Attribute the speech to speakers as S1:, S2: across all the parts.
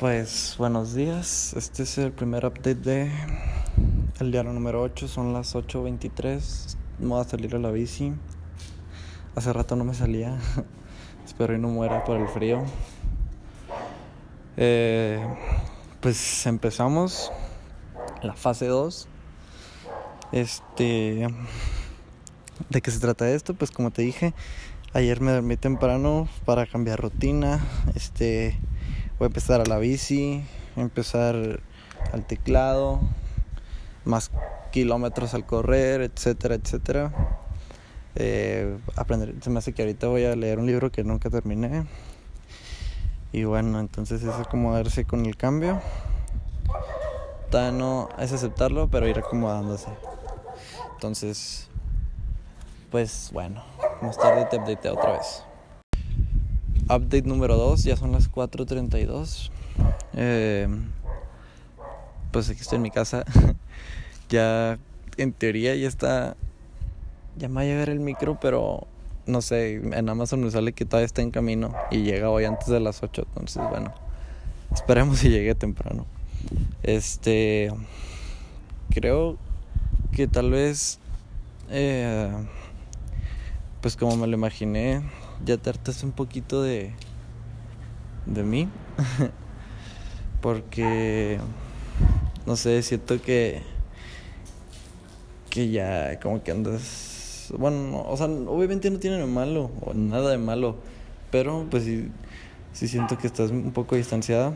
S1: Pues buenos días, este es el primer update de el diario número 8, son las 8.23, voy a salir a la bici, hace rato no me salía, espero y no muera por el frío. Eh, pues empezamos. La fase 2, este, ¿de qué se trata esto? Pues como te dije, ayer me dormí temprano para cambiar rutina, este Voy a empezar a la bici, empezar al teclado, más kilómetros al correr, etcétera, etcétera. Eh, aprender, se me hace que ahorita voy a leer un libro que nunca terminé. Y bueno, entonces es acomodarse con el cambio. Todavía no es aceptarlo, pero ir acomodándose. Entonces, pues bueno, más tarde te updateo otra vez. Update número 2, ya son las 4.32. Eh, pues aquí estoy en mi casa. ya en teoría ya está... Ya me va a llegar el micro, pero no sé, en Amazon me sale que todavía está en camino y llega hoy antes de las 8. Entonces, bueno, esperemos si llegue temprano. Este... Creo que tal vez... Eh, pues como me lo imaginé, ya te hartas un poquito de, de mí. Porque, no sé, siento que, que ya como que andas... Bueno, o sea, obviamente no tiene nada malo, o nada de malo, pero pues sí, sí siento que estás un poco distanciada. O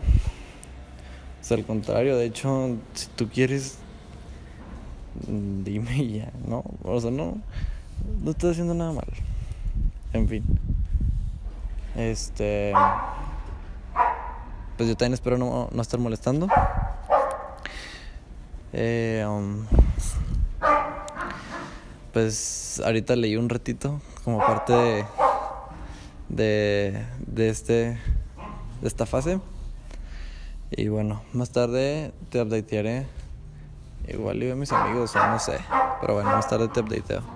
S1: sea, al contrario, de hecho, si tú quieres, dime ya, ¿no? O sea, no, no estás haciendo nada mal. En fin. Este. Pues yo también espero no, no estar molestando. Eh, um, pues ahorita leí un ratito como parte de, de, de, este, de esta fase. Y bueno, más tarde te updatearé. Igual y a mis amigos, o no sé. Pero bueno, más tarde te updateo.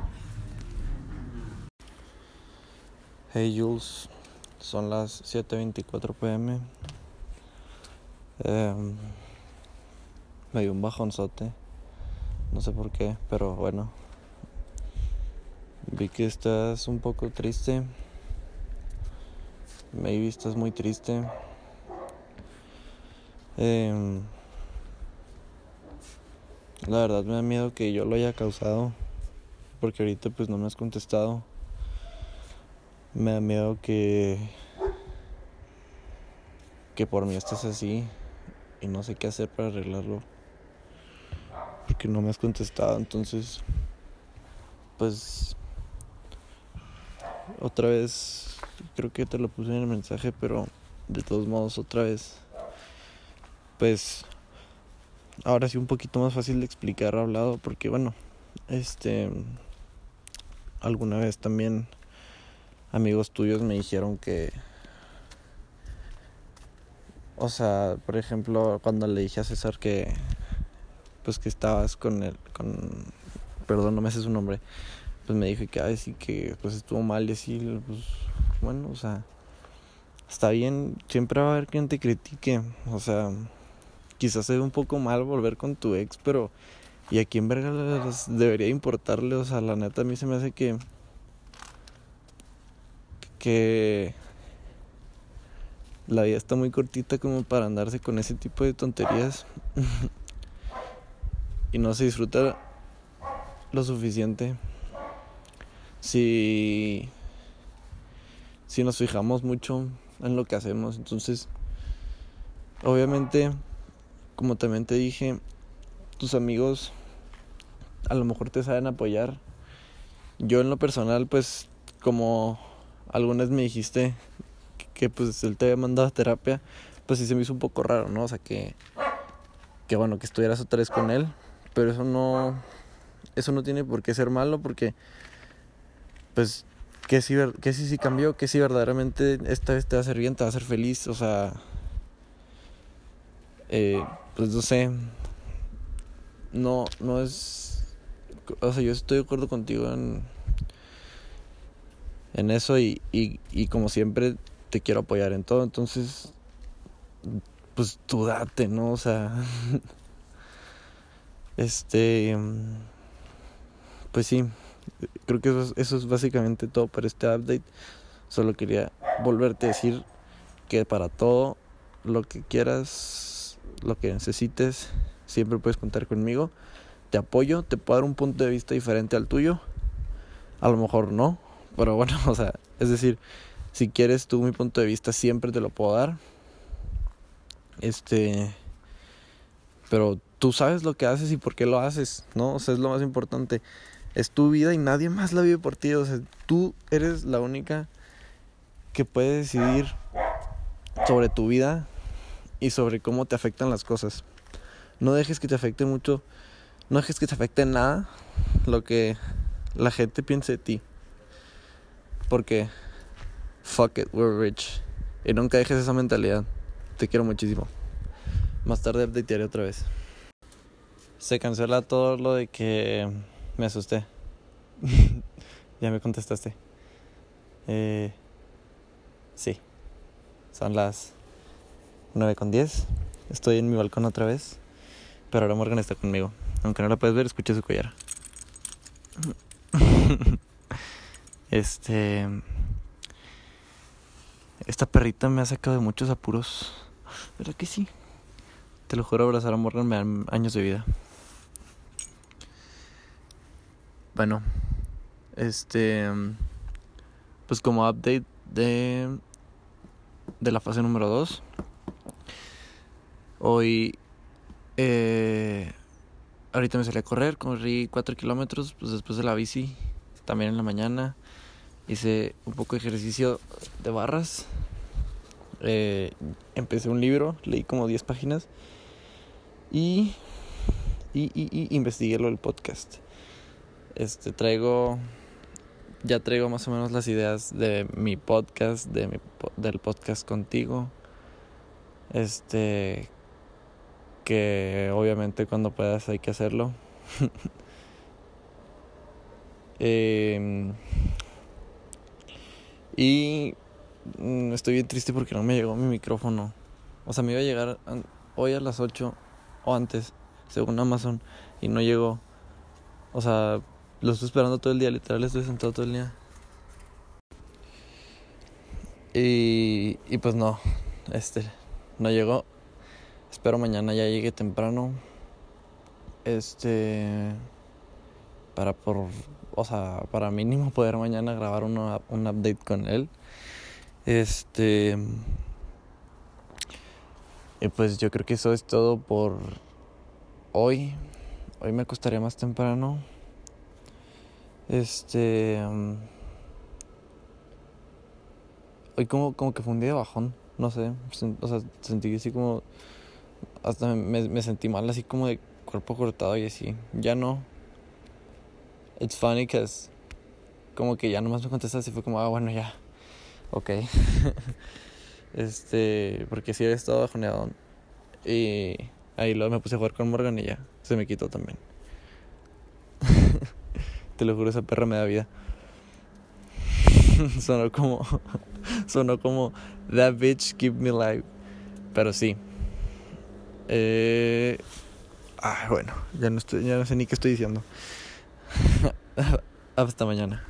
S1: Hey Jules. Son las 7.24 pm. Eh, me dio un bajonzote. No sé por qué, pero bueno. Vi que estás un poco triste. Maybe estás muy triste. Eh, la verdad me da miedo que yo lo haya causado. Porque ahorita pues no me has contestado. Me da miedo que que por mí estés así y no sé qué hacer para arreglarlo. Porque no me has contestado, entonces pues otra vez creo que te lo puse en el mensaje, pero de todos modos otra vez pues ahora sí un poquito más fácil de explicar hablado porque bueno, este alguna vez también amigos tuyos me dijeron que o sea, por ejemplo, cuando le dije a César que pues que estabas con él con perdón, no me sé su nombre, pues me dijo que ay, que pues estuvo mal y así, pues bueno, o sea, está bien, siempre va a haber quien te critique, o sea, quizás sea un poco mal volver con tu ex, pero y a quién verga debería importarle, o sea, la neta a mí se me hace que que la vida está muy cortita como para andarse con ese tipo de tonterías y no se disfruta lo suficiente. Si si nos fijamos mucho en lo que hacemos entonces obviamente como también te dije tus amigos a lo mejor te saben apoyar. Yo en lo personal pues como algunas me dijiste que, pues él te había mandado a terapia, pues sí se me hizo un poco raro, ¿no? O sea, que, que bueno, que estuvieras otra vez con él, pero eso no, eso no tiene por qué ser malo porque, pues, que si, que si, si cambió, que si verdaderamente esta vez te va a hacer bien, te va a hacer feliz, o sea, eh, pues no sé, no, no es, o sea, yo estoy de acuerdo contigo en en eso y, y, como siempre te quiero apoyar en todo. Entonces, pues tú ¿no? O sea, este, pues sí, creo que eso es, eso es básicamente todo para este update. Solo quería volverte a decir que para todo lo que quieras, lo que necesites, siempre puedes contar conmigo. Te apoyo, te puedo dar un punto de vista diferente al tuyo. A lo mejor no, pero bueno, o sea, es decir, si quieres tú mi punto de vista, siempre te lo puedo dar. Este. Pero tú sabes lo que haces y por qué lo haces, ¿no? O sea, es lo más importante. Es tu vida y nadie más la vive por ti. O sea, tú eres la única que puede decidir sobre tu vida y sobre cómo te afectan las cosas. No dejes que te afecte mucho, no dejes que te afecte nada lo que la gente piense de ti. Porque fuck it, we're rich. Y nunca dejes esa mentalidad. Te quiero muchísimo. Más tarde updatearé otra vez. Se cancela todo lo de que me asusté. ya me contestaste. Eh, sí. Son las 9 con 10. Estoy en mi balcón otra vez. Pero ahora Morgan está conmigo. Aunque no la puedes ver, escucha su collar. este. Esta perrita me ha sacado de muchos apuros. ¿Verdad que sí? Te lo juro, abrazar a Morgan me dan años de vida. Bueno, este. Pues como update de. De la fase número 2. Hoy. Eh, ahorita me salí a correr, corrí 4 kilómetros, pues después de la bici, también en la mañana. Hice un poco de ejercicio de barras eh, empecé un libro, leí como 10 páginas y, y, y, investigué lo del podcast. Este, traigo, ya traigo más o menos las ideas de mi podcast, de mi, del podcast contigo. Este, que obviamente cuando puedas hay que hacerlo. eh, y Mm, estoy bien triste porque no me llegó mi micrófono. O sea, me iba a llegar hoy a las 8 o antes, según Amazon, y no llegó. O sea, lo estoy esperando todo el día, literal estoy sentado todo el día. Y, y pues no, este, no llegó. Espero mañana ya llegue temprano. Este, para por, o sea, para mínimo poder mañana grabar un update con él. Este. Y pues yo creo que eso es todo por hoy. Hoy me acostaría más temprano. Este. Hoy como, como que fue un día de bajón. No sé. O sea, sentí así como. Hasta me, me sentí mal, así como de cuerpo cortado y así. Ya no. It's funny because. Como que ya nomás me contestaste y fue como, ah, bueno, ya. Ok. este, porque sí había estado bajoneado. Y ahí luego me puse a jugar con Morgan y ya, se me quitó también. Te lo juro, esa perra me da vida. sonó como. sonó como. That bitch keep me alive. Pero sí. Eh. Ah, bueno, ya no, estoy, ya no sé ni qué estoy diciendo. Hasta mañana.